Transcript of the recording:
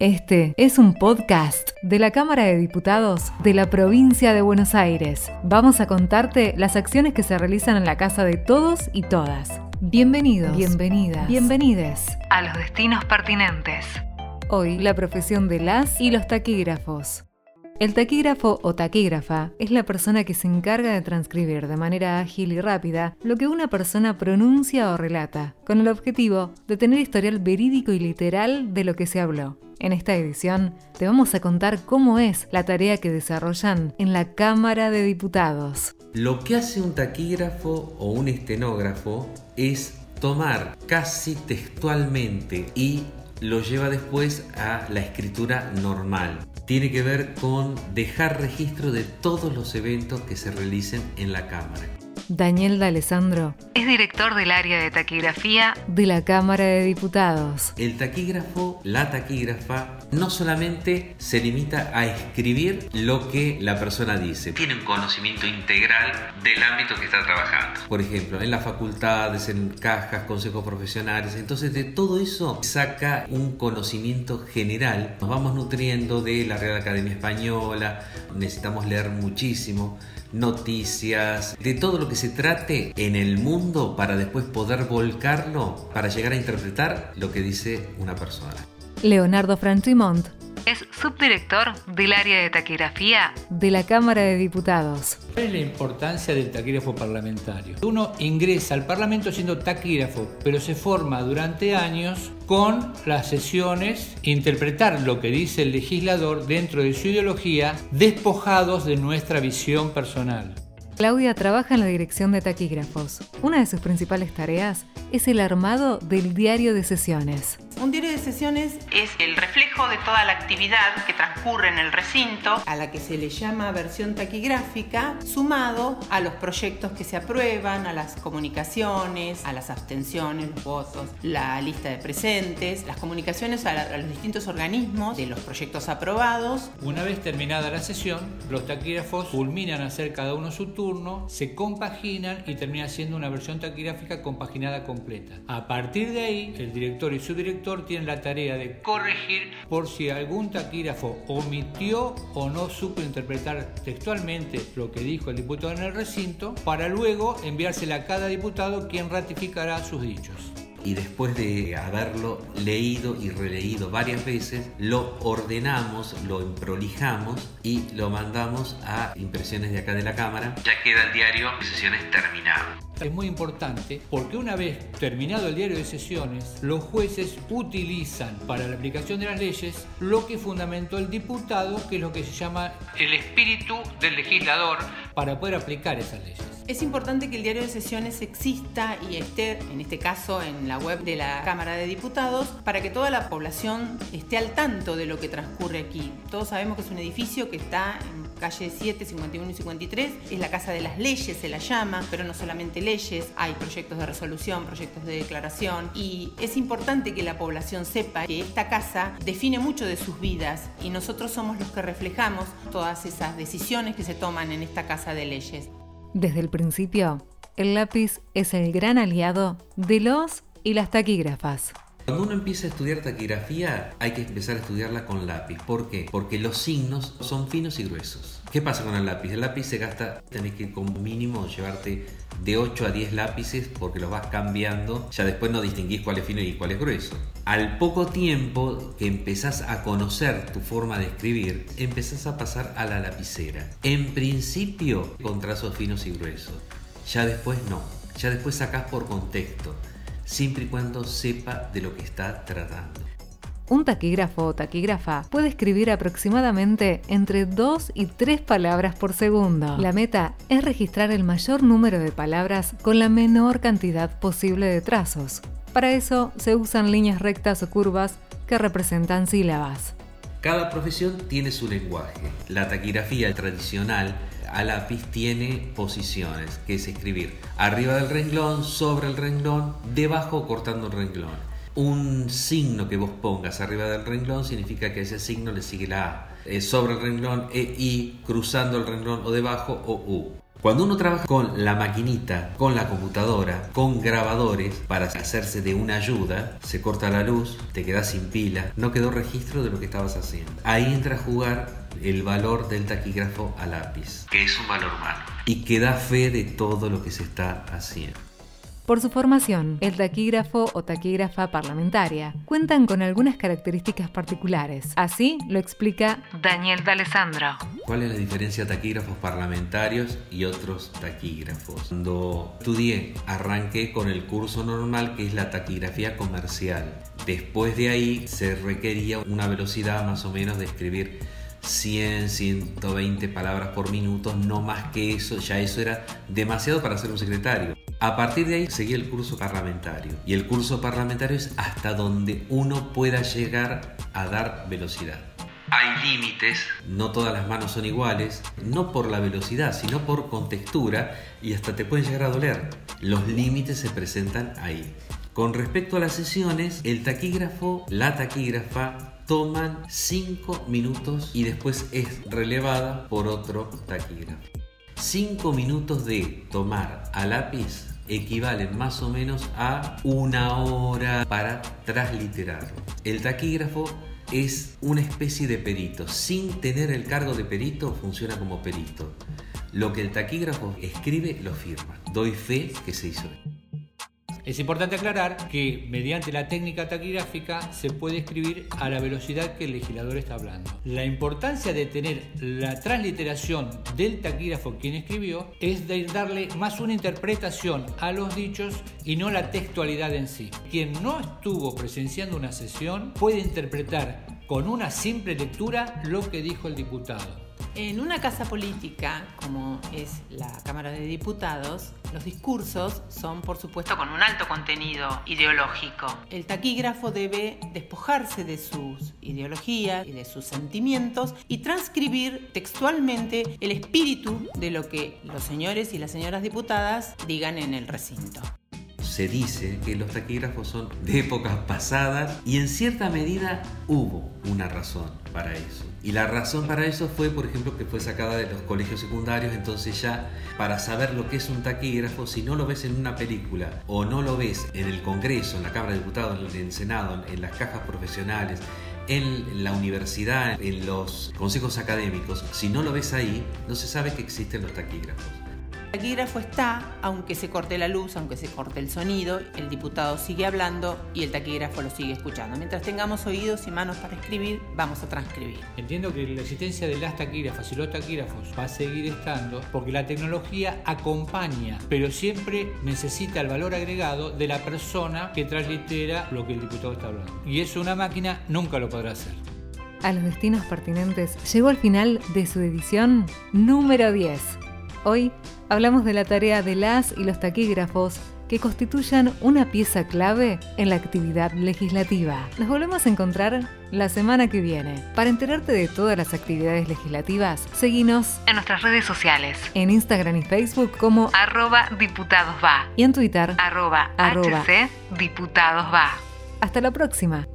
Este es un podcast de la Cámara de Diputados de la provincia de Buenos Aires. Vamos a contarte las acciones que se realizan en la casa de todos y todas. Bienvenidos, bienvenidas, bienvenides a los destinos pertinentes. Hoy la profesión de las y los taquígrafos. El taquígrafo o taquígrafa es la persona que se encarga de transcribir de manera ágil y rápida lo que una persona pronuncia o relata, con el objetivo de tener historial verídico y literal de lo que se habló. En esta edición te vamos a contar cómo es la tarea que desarrollan en la Cámara de Diputados. Lo que hace un taquígrafo o un estenógrafo es tomar casi textualmente y lo lleva después a la escritura normal. Tiene que ver con dejar registro de todos los eventos que se realicen en la Cámara. Daniel D'Alessandro es director del área de taquigrafía de la Cámara de Diputados. El taquígrafo, la taquígrafa, no solamente se limita a escribir lo que la persona dice, tiene un conocimiento integral del ámbito que está trabajando. Por ejemplo, en las facultades, en cajas, consejos profesionales, entonces de todo eso saca un conocimiento general. Nos vamos nutriendo de la Real Academia Española, necesitamos leer muchísimo noticias, de todo lo que se trate en el mundo para después poder volcarlo para llegar a interpretar lo que dice una persona. Leonardo Franchimont es subdirector del área de taquigrafía de la Cámara de Diputados. ¿Cuál es la importancia del taquígrafo parlamentario? Uno ingresa al Parlamento siendo taquígrafo, pero se forma durante años con las sesiones, interpretar lo que dice el legislador dentro de su ideología, despojados de nuestra visión personal. Claudia trabaja en la dirección de taquígrafos. Una de sus principales tareas es el armado del diario de sesiones. Un diario de sesiones es el reflejo de toda la actividad que transcurre en el recinto, a la que se le llama versión taquigráfica, sumado a los proyectos que se aprueban, a las comunicaciones, a las abstenciones, los votos, la lista de presentes, las comunicaciones a, a los distintos organismos de los proyectos aprobados. Una vez terminada la sesión, los taquígrafos culminan a hacer cada uno su turno, se compaginan y termina siendo una versión taquigráfica compaginada completa. A partir de ahí, el director y su director tiene la tarea de corregir por si algún taquígrafo omitió o no supo interpretar textualmente lo que dijo el diputado en el recinto, para luego enviársela a cada diputado quien ratificará sus dichos y después de haberlo leído y releído varias veces, lo ordenamos, lo emprolijamos y lo mandamos a impresiones de acá de la cámara. Ya queda el diario de sesiones terminado. Es muy importante porque una vez terminado el diario de sesiones, los jueces utilizan para la aplicación de las leyes lo que fundamentó el diputado, que es lo que se llama el espíritu del legislador, para poder aplicar esas leyes. Es importante que el diario de sesiones exista y esté, en este caso, en la web de la Cámara de Diputados, para que toda la población esté al tanto de lo que transcurre aquí. Todos sabemos que es un edificio que está en calle 7, 51 y 53, es la Casa de las Leyes, se la llama, pero no solamente leyes, hay proyectos de resolución, proyectos de declaración, y es importante que la población sepa que esta casa define mucho de sus vidas y nosotros somos los que reflejamos todas esas decisiones que se toman en esta Casa de Leyes. Desde el principio, el lápiz es el gran aliado de los y las taquígrafas. Cuando uno empieza a estudiar taquigrafía, hay que empezar a estudiarla con lápiz. ¿Por qué? Porque los signos son finos y gruesos. ¿Qué pasa con el lápiz? El lápiz se gasta, tenés que como mínimo llevarte de 8 a 10 lápices porque los vas cambiando. Ya después no distinguís cuál es fino y cuál es grueso. Al poco tiempo que empezás a conocer tu forma de escribir, empezás a pasar a la lapicera. En principio con trazos finos y gruesos. Ya después no. Ya después sacás por contexto siempre y cuando sepa de lo que está tratando. Un taquígrafo o taquígrafa puede escribir aproximadamente entre 2 y 3 palabras por segundo. La meta es registrar el mayor número de palabras con la menor cantidad posible de trazos. Para eso se usan líneas rectas o curvas que representan sílabas. Cada profesión tiene su lenguaje. La taquigrafía tradicional a lápiz tiene posiciones, que es escribir arriba del renglón, sobre el renglón, debajo cortando el renglón. Un signo que vos pongas arriba del renglón significa que ese signo le sigue la A. Eh, sobre el renglón, E, I, cruzando el renglón o debajo o U. Cuando uno trabaja con la maquinita, con la computadora, con grabadores para hacerse de una ayuda, se corta la luz, te quedas sin pila, no quedó registro de lo que estabas haciendo. Ahí entra a jugar el valor del taquígrafo a lápiz, que es un valor humano y que da fe de todo lo que se está haciendo. Por su formación, el taquígrafo o taquígrafa parlamentaria cuentan con algunas características particulares. Así lo explica Daniel D'Alessandro. ¿Cuál es la diferencia de taquígrafos parlamentarios y otros taquígrafos? Cuando estudié, arranqué con el curso normal que es la taquigrafía comercial. Después de ahí se requería una velocidad más o menos de escribir 100, 120 palabras por minuto, no más que eso, ya eso era demasiado para ser un secretario. A partir de ahí seguí el curso parlamentario. Y el curso parlamentario es hasta donde uno pueda llegar a dar velocidad. Hay límites, no todas las manos son iguales, no por la velocidad, sino por contextura y hasta te pueden llegar a doler. Los límites se presentan ahí. Con respecto a las sesiones, el taquígrafo, la taquígrafa, toman 5 minutos y después es relevada por otro taquígrafo. 5 minutos de tomar a lápiz equivalen más o menos a una hora para transliterarlo. El taquígrafo es una especie de perito. Sin tener el cargo de perito, funciona como perito. Lo que el taquígrafo escribe, lo firma. Doy fe que se hizo. Es importante aclarar que mediante la técnica taquigráfica se puede escribir a la velocidad que el legislador está hablando. La importancia de tener la transliteración del taquígrafo quien escribió es darle más una interpretación a los dichos y no la textualidad en sí. Quien no estuvo presenciando una sesión puede interpretar con una simple lectura lo que dijo el diputado. En una casa política, como es la Cámara de Diputados, los discursos son, por supuesto, con un alto contenido ideológico. El taquígrafo debe despojarse de sus ideologías y de sus sentimientos y transcribir textualmente el espíritu de lo que los señores y las señoras diputadas digan en el recinto se dice que los taquígrafos son de épocas pasadas y en cierta medida hubo una razón para eso. Y la razón para eso fue, por ejemplo, que fue sacada de los colegios secundarios, entonces ya para saber lo que es un taquígrafo, si no lo ves en una película o no lo ves en el Congreso, en la Cámara de Diputados, en el Senado, en las cajas profesionales, en la universidad, en los consejos académicos, si no lo ves ahí, no se sabe que existen los taquígrafos. El taquígrafo está, aunque se corte la luz, aunque se corte el sonido, el diputado sigue hablando y el taquígrafo lo sigue escuchando. Mientras tengamos oídos y manos para escribir, vamos a transcribir. Entiendo que la existencia de las taquígrafas y los taquígrafos va a seguir estando porque la tecnología acompaña, pero siempre necesita el valor agregado de la persona que translitera lo que el diputado está hablando. Y eso una máquina nunca lo podrá hacer. A los destinos pertinentes llegó al final de su edición número 10. Hoy hablamos de la tarea de las y los taquígrafos que constituyan una pieza clave en la actividad legislativa. Nos volvemos a encontrar la semana que viene. Para enterarte de todas las actividades legislativas, seguinos en nuestras redes sociales. En Instagram y Facebook como arroba diputadosva y en Twitter arroba, arroba diputadosva. Hasta la próxima.